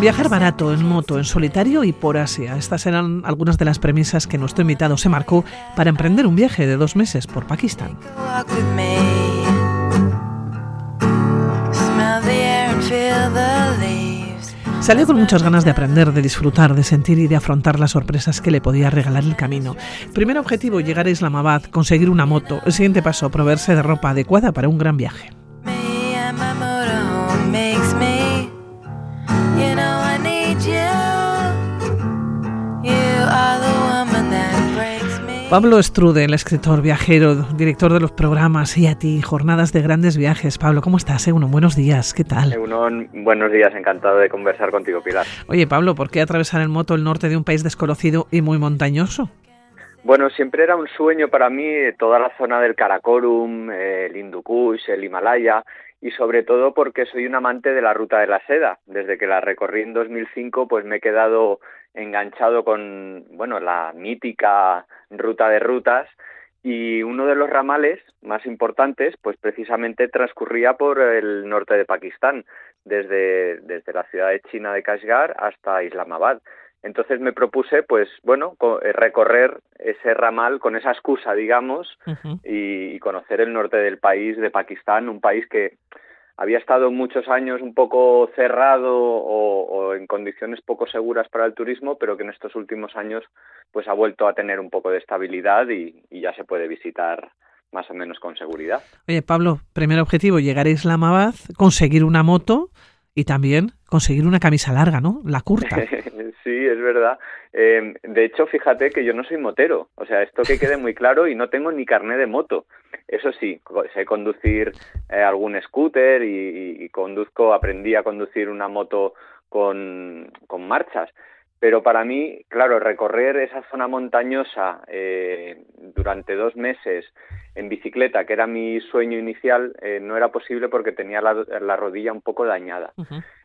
Viajar barato en moto, en solitario y por Asia. Estas eran algunas de las premisas que nuestro invitado se marcó para emprender un viaje de dos meses por Pakistán. Salió con muchas ganas de aprender, de disfrutar, de sentir y de afrontar las sorpresas que le podía regalar el camino. Primer objetivo, llegar a Islamabad, conseguir una moto. El siguiente paso, proveerse de ropa adecuada para un gran viaje. Pablo Strude, el escritor, viajero, director de los programas y a ti, jornadas de grandes viajes. Pablo, ¿cómo estás? Uno, buenos días, ¿qué tal? Egunon, buenos días, encantado de conversar contigo, Pilar. Oye, Pablo, ¿por qué atravesar en moto el norte de un país desconocido y muy montañoso? Bueno, siempre era un sueño para mí toda la zona del Karakorum, el Hindu Kush, el Himalaya y sobre todo porque soy un amante de la ruta de la seda. Desde que la recorrí en 2005, pues me he quedado enganchado con, bueno, la mítica ruta de rutas y uno de los ramales más importantes, pues precisamente transcurría por el norte de Pakistán, desde, desde la ciudad de China de Kashgar hasta Islamabad. Entonces me propuse, pues bueno, eh, recorrer ese ramal con esa excusa, digamos, y, y conocer el norte del país, de Pakistán, un país que había estado muchos años un poco cerrado o, en condiciones poco seguras para el turismo, pero que en estos últimos años pues ha vuelto a tener un poco de estabilidad y, y ya se puede visitar más o menos con seguridad. Oye, Pablo, primer objetivo, llegar a Islamabad, conseguir una moto y también conseguir una camisa larga, ¿no? La curta. sí, es verdad. Eh, de hecho, fíjate que yo no soy motero. O sea, esto que quede muy claro y no tengo ni carné de moto. Eso sí, sé conducir eh, algún scooter y- y conduzco, aprendí a conducir una moto con, con marchas. Pero para mí, claro, recorrer esa zona montañosa eh, durante dos meses en bicicleta, que era mi sueño inicial, eh, no era posible porque tenía la, la rodilla un poco dañada.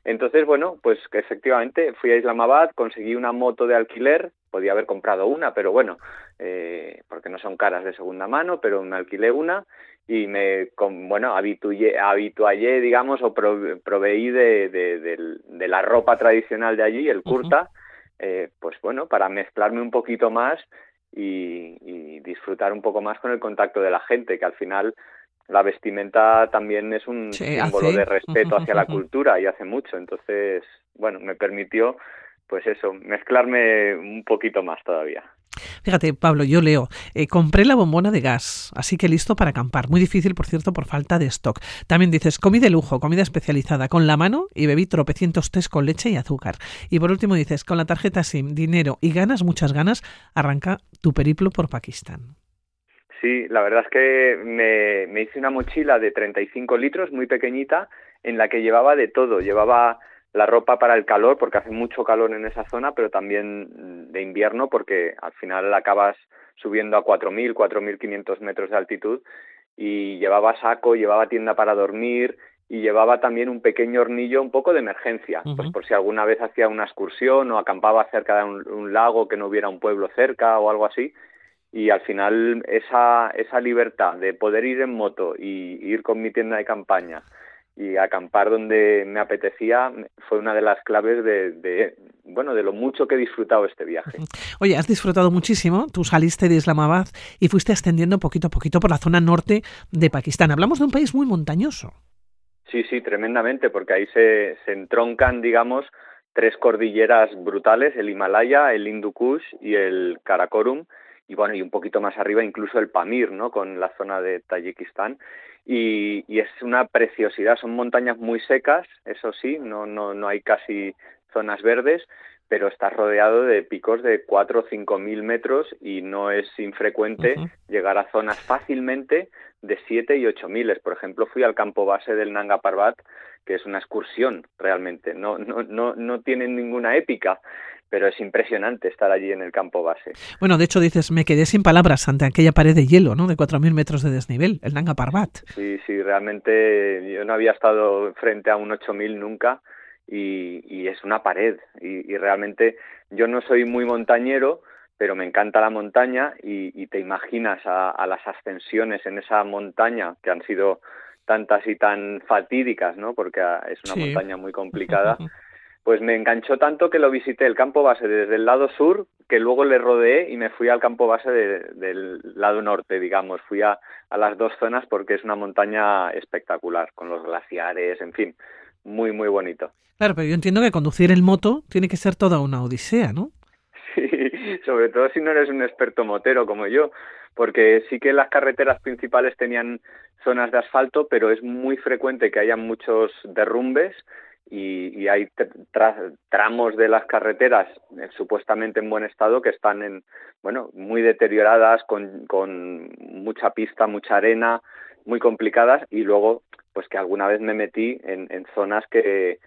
Entonces, bueno, pues efectivamente fui a Islamabad, conseguí una moto de alquiler, podía haber comprado una, pero bueno, eh, porque no son caras de segunda mano, pero me alquilé una y me, con, bueno, habitué, habituallé, digamos, o pro- proveí de, de, de la ropa tradicional de allí, el kurta, eh, pues bueno, para mezclarme un poquito más y, y disfrutar un poco más con el contacto de la gente, que al final la vestimenta también es un Sí, símbolo hace. de respeto hacia la cultura y hace mucho. Entonces, bueno, me permitió, pues eso, mezclarme un poquito más todavía. Fíjate, Pablo, yo leo, eh, compré la bombona de gas, así que listo para acampar. Muy difícil, por cierto, por falta de stock. También dices, comí de lujo, comida especializada, con la mano y bebí tropecientos tés con leche y azúcar. Y por último dices, con la tarjeta SIM, dinero y ganas, muchas ganas, arranca tu periplo por Pakistán. Sí, la verdad es que me, me hice una mochila de 35 litros, muy pequeñita, en la que llevaba de todo. Llevaba la ropa para el calor, porque hace mucho calor en esa zona, pero también de invierno, porque al final acabas subiendo a 4.000, 4.500 metros de altitud. Y llevaba saco, llevaba tienda para dormir y llevaba también un pequeño hornillo un poco de emergencia, pues por si alguna vez hacía una excursión o acampaba cerca de un, un lago que no hubiera un pueblo cerca o algo así y al final esa, esa libertad de poder ir en moto y ir con mi tienda de campaña y acampar donde me apetecía fue una de las claves de, de bueno de lo mucho que he disfrutado este viaje. Oye, has disfrutado muchísimo, tú saliste de Islamabad y fuiste ascendiendo poquito a poquito por la zona norte de Pakistán. Hablamos de un país muy montañoso. Sí, sí, tremendamente, porque ahí se, se entroncan, digamos, tres cordilleras brutales, el Himalaya, el Hindu Kush y el Karakorum, y bueno, y un poquito más arriba incluso el Pamir, ¿no? Con la zona de Tayikistán. Y, y es una preciosidad, son montañas muy secas, eso sí, no, no, no hay casi zonas verdes, pero estás rodeado de picos de 4 o 5 mil metros y no es infrecuente llegar a zonas fácilmente de 7 y 8 miles. Por ejemplo, fui al campo base del Nanga Parbat, que es una excursión realmente. No, no, no, no tiene ninguna épica, pero es impresionante estar allí en el campo base. Bueno, de hecho dices, me quedé sin palabras ante aquella pared de hielo, ¿no? De 4.000 metros de desnivel, el Nanga Parbat. Sí, sí, realmente yo no había estado frente a un 8000 nunca y, y es una pared y, y realmente yo no soy muy montañero, pero me encanta la montaña y, te imaginas a, las ascensiones en esa montaña que han sido tantas y tan fatídicas, ¿no? Porque ah, es una montaña muy complicada. Pues me enganchó tanto que lo visité el campo base desde el lado sur, que luego le rodeé y me fui al campo base del lado norte, digamos. Fui a, a las dos zonas porque es una montaña espectacular, con los glaciares, en fin, muy, muy bonito. Claro, pero yo entiendo que conducir el moto tiene que ser toda una odisea, ¿no? Sí, sobre todo si no eres un experto motero como yo, porque sí que las carreteras principales tenían zonas de asfalto, pero es muy frecuente que haya muchos derrumbes y, hay tramos de las carreteras eh, supuestamente en buen estado que están en bueno muy deterioradas con, con mucha pista mucha arena muy complicadas y luego pues que alguna vez me metí en, en zonas que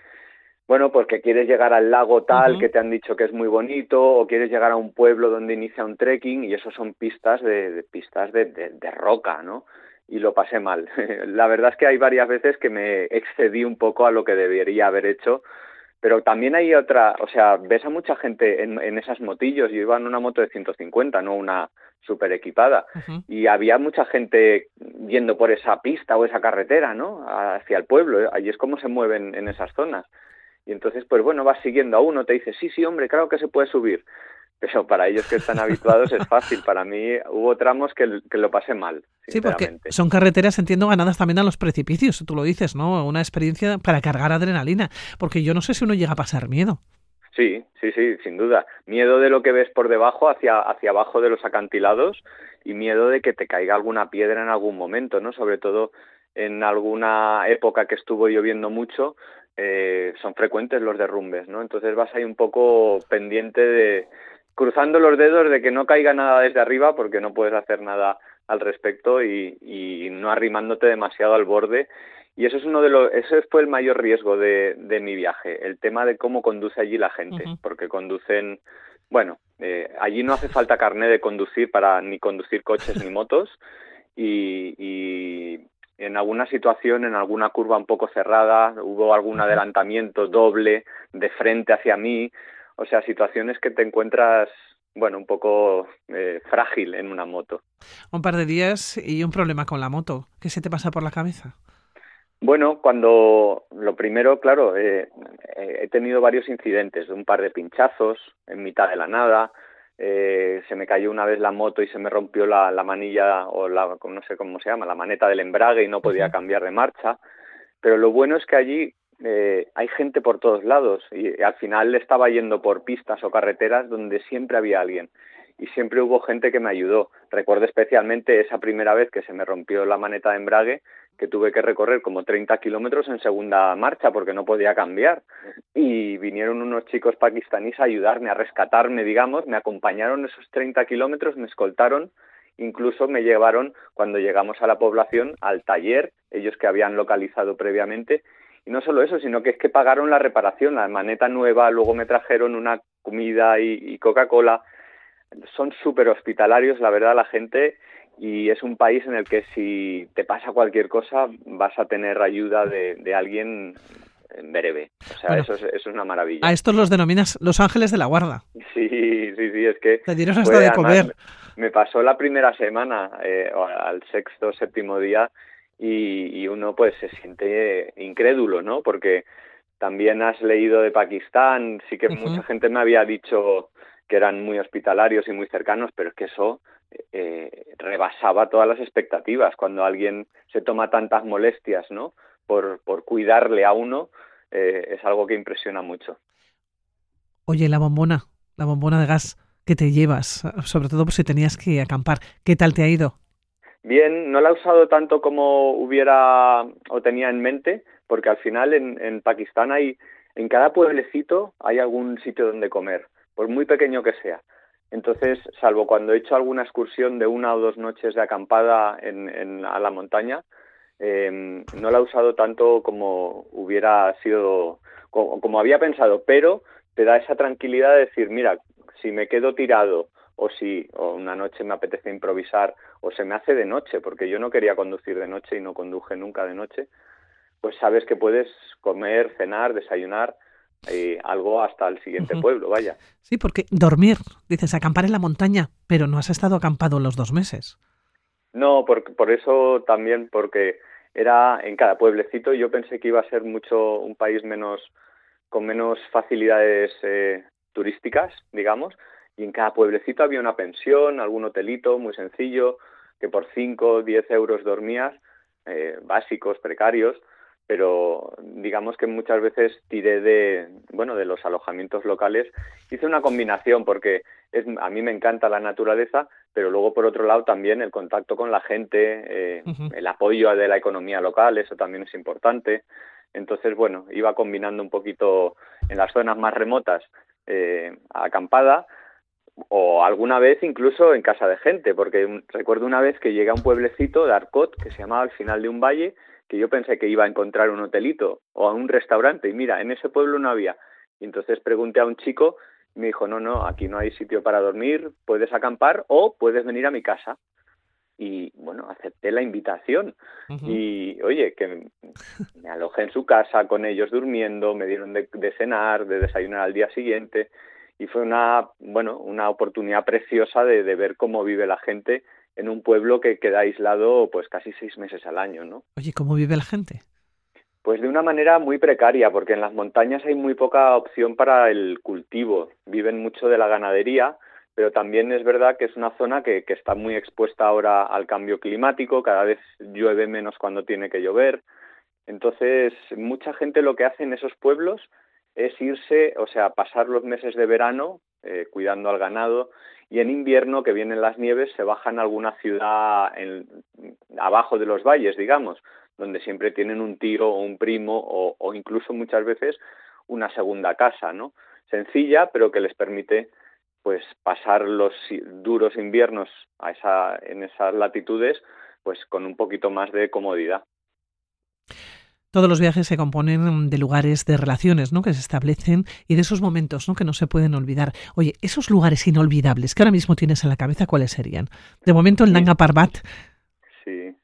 bueno, porque quieres llegar al lago tal que te han dicho que es muy bonito, o quieres llegar a un pueblo donde inicia un trekking, y eso son pistas de, pistas de, de, roca, ¿no? Y lo pasé mal. La verdad es que hay varias veces que me excedí un poco a lo que debería haber hecho, pero también hay otra, o sea, ves a mucha gente en, en esas motillos, yo iba en una moto de 150, no una super equipada, y había mucha gente yendo por esa pista o esa carretera, ¿no? Hacia el pueblo, allí es como se mueven en esas zonas. Y entonces, pues bueno, vas siguiendo a uno, te dice, sí, sí, hombre, claro que se puede subir. Pero para ellos que están habituados es fácil. Para mí hubo tramos que, que lo pasé mal. Sí, porque son carreteras, entiendo, ganadas también a los precipicios, tú lo dices, ¿no? Una experiencia para cargar adrenalina. Porque yo no sé si uno llega a pasar miedo. Sí, sí, sí, sin duda. Miedo de lo que ves por debajo hacia, hacia abajo de los acantilados y miedo de que te caiga alguna piedra en algún momento, ¿no? Sobre todo en alguna época que estuvo lloviendo mucho, eh, son frecuentes los derrumbes, ¿no? Entonces vas ahí un poco pendiente de cruzando los dedos de que no caiga nada desde arriba porque no puedes hacer nada al respecto y, y no arrimándote demasiado al borde. Y eso es uno de los ese fue el mayor riesgo de, de mi viaje el tema de cómo conduce allí la gente porque conducen bueno eh, allí no hace falta carné de conducir para ni conducir coches ni motos y, y en alguna situación, en alguna curva un poco cerrada, hubo algún adelantamiento doble de frente hacia mí, o sea, situaciones que te encuentras, bueno, un poco eh, frágil en una moto. Un par de días y un problema con la moto. ¿Qué se te pasa por la cabeza? Bueno, cuando lo primero, claro, eh, eh, he tenido varios incidentes, un par de pinchazos en mitad de la nada, eh, se me cayó una vez la moto y se me rompió la, la, manilla o la, no sé cómo se llama, la maneta del embrague y no podía cambiar de marcha. Pero lo bueno es que allí eh, hay gente por todos lados y, al final estaba yendo por pistas o carreteras donde siempre había alguien y siempre hubo gente que me ayudó. Recuerdo especialmente esa primera vez que se me rompió la maneta de embrague que tuve que recorrer como 30 kilómetros en segunda marcha porque no podía cambiar. Y vinieron unos chicos pakistaníes a ayudarme, a rescatarme, digamos, me acompañaron esos 30 kilómetros, me escoltaron, incluso me llevaron cuando llegamos a la población al taller, ellos que habían localizado previamente. Y no solo eso, sino que es que pagaron la reparación, la maneta nueva, luego me trajeron una comida y, y Coca-Cola. Son súper hospitalarios, la verdad, la gente y es un país en el que si te pasa cualquier cosa vas a tener ayuda de, alguien en breve. O sea, eso, es, una maravilla. A estos los denominas los ángeles de la guarda. Sí, sí, sí, es que... Te dieron hasta de comer. Me pasó la primera semana, eh, al sexto, séptimo día, y, uno pues se siente incrédulo, ¿no? Porque también has leído de Pakistán, sí que mucha gente me había dicho que eran muy hospitalarios y muy cercanos, pero es que eso eh, rebasaba todas las expectativas. Cuando alguien se toma tantas molestias, ¿no? Por, por cuidarle a uno, eh, es algo que impresiona mucho. Oye, la bombona, la bombona de gas que te llevas, sobre todo por si tenías que acampar, ¿qué tal te ha ido? Bien, no la he usado tanto como hubiera o tenía en mente, porque al final en, en Pakistán hay, en cada pueblecito hay algún sitio donde comer, por muy pequeño que sea. Entonces, salvo cuando he hecho alguna excursión de una o dos noches de acampada en, a la montaña, eh, no la he usado tanto como hubiera sido, como, había pensado, pero te da esa tranquilidad de decir, mira, si me quedo tirado o si o una noche me apetece improvisar o se me hace de noche, porque yo no quería conducir de noche y no conduje nunca de noche, pues sabes que puedes comer, cenar, desayunar eh, algo hasta el siguiente pueblo, vaya. Sí, porque dormir, dices, acampar en la montaña, pero no has estado acampado los dos meses. No, por, por eso también, porque era en cada pueblecito, yo pensé que iba a ser mucho un país menos con menos facilidades eh, turísticas, digamos, y en cada pueblecito había una pensión, algún hotelito muy sencillo, que por 5 o 10 euros dormías, eh, básicos, precarios, pero digamos que muchas veces tiré de, bueno, de los alojamientos locales. Hice una combinación porque es, a mí me encanta la naturaleza, pero luego por otro lado también el contacto con la gente, eh, el apoyo de la economía local, eso también es importante. Entonces, bueno, iba combinando un poquito en las zonas más remotas eh, acampada o alguna vez incluso en casa de gente, porque recuerdo una vez que llegué a un pueblecito de Arcot que se llamaba al final de un valle, que yo pensé que iba a encontrar un hotelito o a un restaurante y mira, en ese pueblo no había. Y entonces pregunté a un chico y me dijo, no, no, aquí no hay sitio para dormir, puedes acampar o puedes venir a mi casa y bueno, acepté la invitación. Y oye, que me alojé en su casa con ellos durmiendo, me dieron de, cenar, de desayunar al día siguiente y fue una, bueno, una oportunidad preciosa de, de, ver cómo vive la gente en un pueblo que queda aislado pues casi seis meses al año, ¿no? Oye, ¿cómo vive la gente? Pues de una manera muy precaria, porque en las montañas hay muy poca opción para el cultivo. Viven mucho de la ganadería, pero también es verdad que es una zona que, que, está muy expuesta ahora al cambio climático, cada vez llueve menos cuando tiene que llover. Entonces, mucha gente lo que hace en esos pueblos es irse, o sea, pasar los meses de verano eh, cuidando al ganado y en invierno, que vienen las nieves, se bajan a alguna ciudad en, abajo de los valles, digamos, donde siempre tienen un tío o un primo o, o incluso muchas veces una segunda casa, ¿no? Sencilla, pero que les permite pues pasar los duros inviernos a esa, en esas latitudes pues con un poquito más de comodidad. Todos los viajes se componen de lugares, de relaciones, ¿no? Que se establecen y de esos momentos, ¿no? Que no se pueden olvidar. Oye, esos lugares inolvidables que ahora mismo tienes en la cabeza, ¿cuáles serían? De momento el Nanga Parbat. Sí,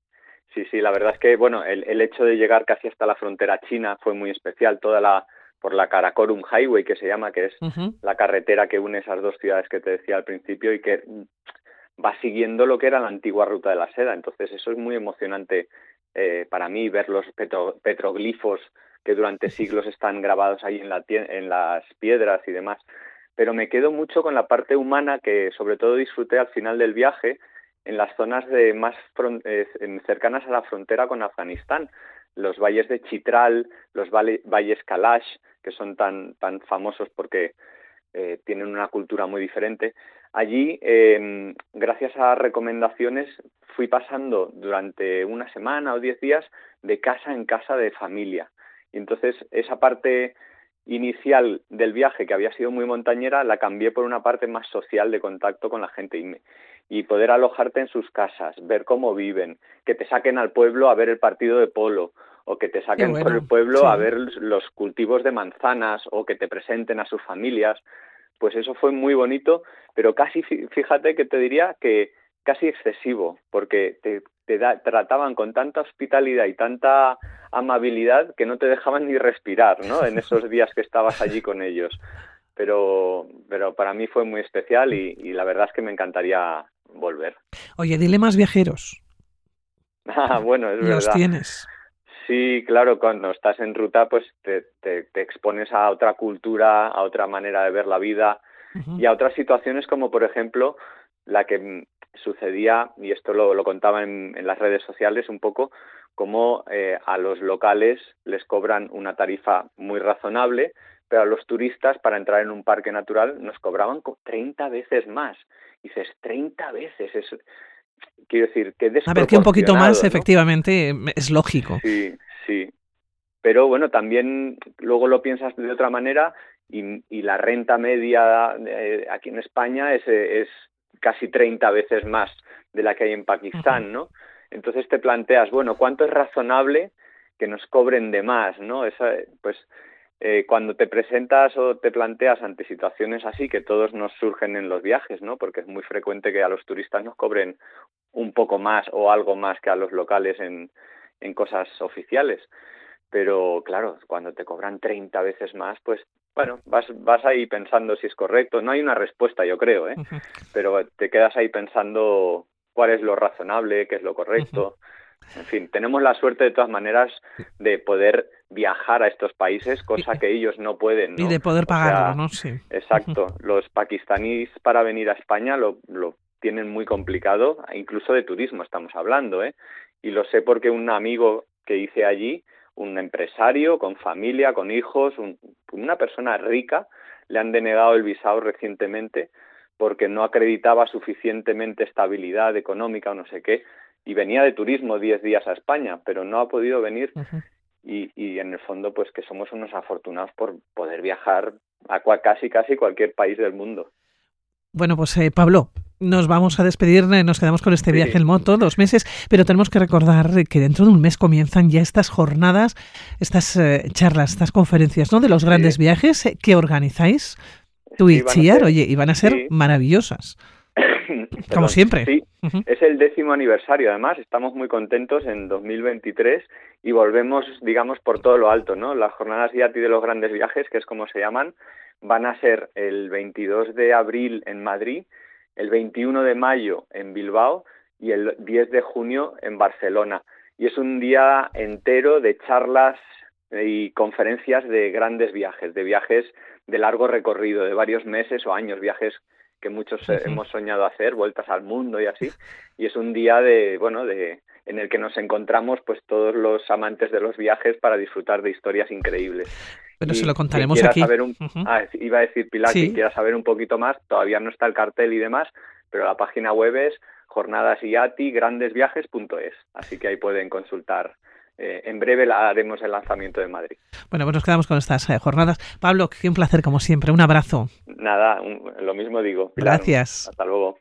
sí, sí. La verdad es que, bueno, el, el hecho de llegar casi hasta la frontera china fue muy especial. Toda la por la Karakorum Highway, que se llama, que es la carretera que une esas dos ciudades que te decía al principio y que va siguiendo lo que era la antigua ruta de la seda. Entonces eso es muy emocionante eh, para mí, ver los petroglifos que durante siglos están grabados ahí en, la, en las piedras y demás. Pero me quedo mucho con la parte humana que sobre todo disfruté al final del viaje en las zonas de más eh, cercanas a la frontera con Afganistán, los valles de Chitral, los valles Kalash, que son tan, tan famosos porque eh, tienen una cultura muy diferente. Allí, eh, gracias a recomendaciones, fui pasando durante una semana o diez días de casa en casa de familia. Y entonces esa parte inicial del viaje, que había sido muy montañera, la cambié por una parte más social de contacto con la gente y, y poder alojarte en sus casas, ver cómo viven, que te saquen al pueblo a ver el partido de polo o que te saquen por el pueblo a ver los cultivos de manzanas o que te presenten a sus familias. Pues eso fue muy bonito, pero casi fíjate que te diría que casi excesivo, porque te, te trataban con tanta hospitalidad y tanta amabilidad que no te dejaban ni respirar, ¿no? En esos días que estabas allí con ellos. Pero, pero para mí fue muy especial y, y la verdad es que me encantaría volver. Oye, dilemas viajeros. Ah, bueno, es Los verdad. tienes. Sí, claro, cuando estás en ruta, pues te, te, te, expones a otra cultura, a otra manera de ver la vida uh -huh. y a otras situaciones como, por ejemplo, la que sucedía, y esto lo, lo contaba en, en, las redes sociales un poco, como eh, a los locales les cobran una tarifa muy razonable, pero a los turistas para entrar en un parque natural nos cobraban 30 veces más. Y dices, 30 veces, es, quiero decir, que A ver, que un poquito más, ¿no? efectivamente, es lógico. Sí, sí. Pero bueno, también luego lo piensas de otra manera y, y la renta media eh, aquí en España es, es casi 30 veces más de la que hay en Pakistán. ¿no? Entonces te planteas, bueno, ¿cuánto es razonable que nos cobren de más, ¿no? Esa, pues eh, cuando te presentas o te planteas ante situaciones así, que todos nos surgen en los viajes, ¿no? Porque es muy frecuente que a los turistas nos cobren un poco más o algo más que a los locales en, en cosas oficiales. Pero claro, cuando te cobran 30 veces más, pues bueno, vas, vas ahí pensando si es correcto. No hay una respuesta, yo creo, ¿eh? pero te quedas ahí pensando cuál es lo razonable, qué es lo correcto. En fin, tenemos la suerte de todas maneras de poder viajar a estos países, cosa que ellos no pueden. Y de poder pagarlo, ¿no? Sí. Exacto. Los pakistaníes para venir a España lo, lo tienen muy complicado, incluso de turismo estamos hablando, ¿eh? Y lo sé porque un amigo que hice allí, un empresario con familia, con hijos, una persona rica, le han denegado el visado recientemente porque no acreditaba suficientemente estabilidad económica o no sé qué, y venía de turismo 10 días a España, pero no ha podido venir y, y, en el fondo pues que somos unos afortunados por poder viajar a casi casi cualquier país del mundo. Bueno, pues eh, Pablo, nos vamos a despedir, nos quedamos con este viaje en moto, dos meses, pero tenemos que recordar que dentro de un mes comienzan ya estas jornadas, estas eh, charlas, estas conferencias, ¿no? De los grandes viajes que organizáis tú y Chiar, oye, y van a ser maravillosas. Como siempre. Sí, es el décimo aniversario, además, estamos muy contentos en 2023 y volvemos, digamos, por todo lo alto, ¿no? Las jornadas IATI de los grandes viajes, que es como se llaman, van a ser el 22 de abril en Madrid, el 21 de mayo en Bilbao y el 10 de junio en Barcelona. Y es un día entero de charlas y conferencias de grandes viajes, de viajes de largo recorrido, de varios meses o años, viajes que muchos hemos soñado hacer, vueltas al mundo y así. Y es un día de, bueno, de, en el que nos encontramos pues todos los amantes de los viajes para disfrutar de historias increíses. Pero se lo contaremos aquí. Saber un, ah, iba a decir Pilar, que quiera saber un poquito más, todavía no está el cartel y demás, pero la página web es jornadasiati.grandesviajes.es, así que ahí pueden consultar eh, en breve la haremos el lanzamiento de Madrid. Bueno, pues nos quedamos con estas eh, jornadas. Pablo, qué un placer como siempre. Un abrazo. Nada, lo mismo digo. Gracias. Hasta luego.